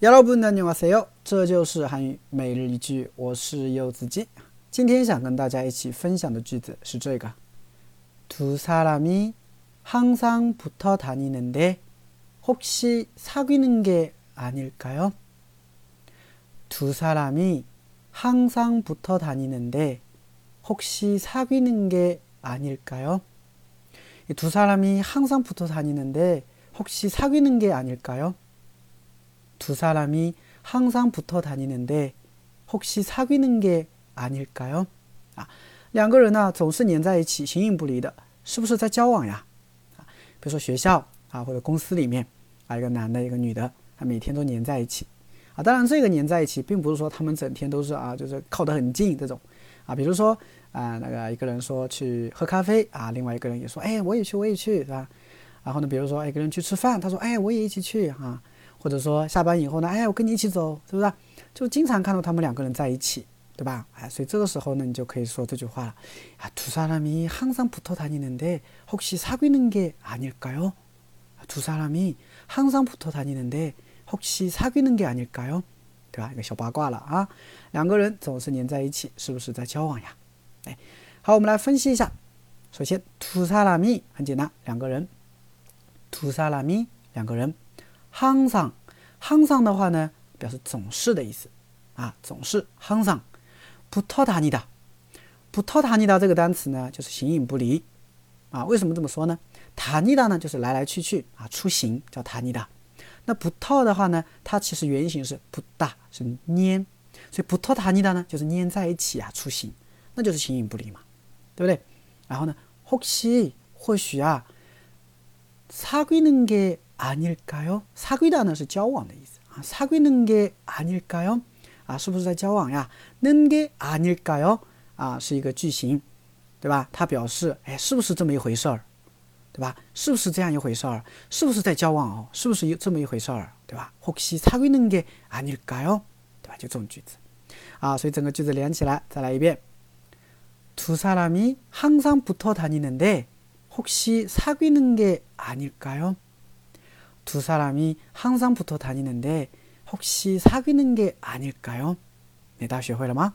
여러분안녕하세요，这就是韩语每日一句，我是柚子鸡。今天想跟大家一起分享的句子是这个：두사람이항상붙어다니는데혹시사귀는게아닐까요두사람이항상붙어다니는데혹시사귀는게아닐까요두사람이항상붙어다니는데혹시사귀는게아닐까요 두사람이항상붙어다니는데혹시사귀는게아닐까요啊，两个人呢总是黏在一起，形影不离的，是不是在交往呀？啊，比如说学校啊，或者公司里面啊，一个男的，一个女的，啊，每天都黏在一起啊。当然，这个黏在一起，并不是说他们整天都是啊，就是靠得很近这种啊。比如说啊，那个一个人说去喝咖啡啊，另外一个人也说，哎，我也去，我也去，是吧？然后呢，比如说一个人去吃饭，他说，哎，我也一起去啊。 或者说下班以后呢，哎，我跟你一起走，是不是？就经常看到他们两个人在一起，对吧？哎，所以这个时候呢，你就可以说这句话了。啊，두사람이항상붙어다니는데혹시사귀는게아닐까요두사람이항상붙어다니는데혹시사귀는게아닐까요对吧？一个小八卦了啊，两个人总是黏在一起，是不是在交往呀？哎，好，我们来分析一下。首先，두사람이很简单，两个人。두사람이两个人。 항 상， 항상的话呢，表示总是的意思啊，总是항 상。 붙어다니 다， 붙어다니다这个单词呢，就是形影不离啊。为什么这么说呢？다니다呢，就是来来去去啊，出行叫다니 다。 那붙어的话呢，它其实原型是붙 다， 是粘，所以붙어다니다呢，就是粘在一起啊，出行，那就是形影不离嘛，对不对？然后呢，혹시或许啊，사귀는게 아닐까요? 사귀다는 是交往的意思啊， 사귀는 게 아닐까요? 啊，是不是在交往呀？는게 아닐까요? 啊，是一个句型，对吧？它表示，哎，是不是这么一回事儿，对吧？是不是这样一回事儿？是不是在交往哦？是不是有这么一回事儿，对吧？혹시사귀는게아닐까요？ 对吧？就这种句子，啊，所以整个句子连起来，再来一遍。두사람이항상붙어다니는데혹시사귀는게아닐까요 두 사람이 항상 붙어 다니는데 혹시 사귀는 게 아닐까요? 네, 다시 회라마.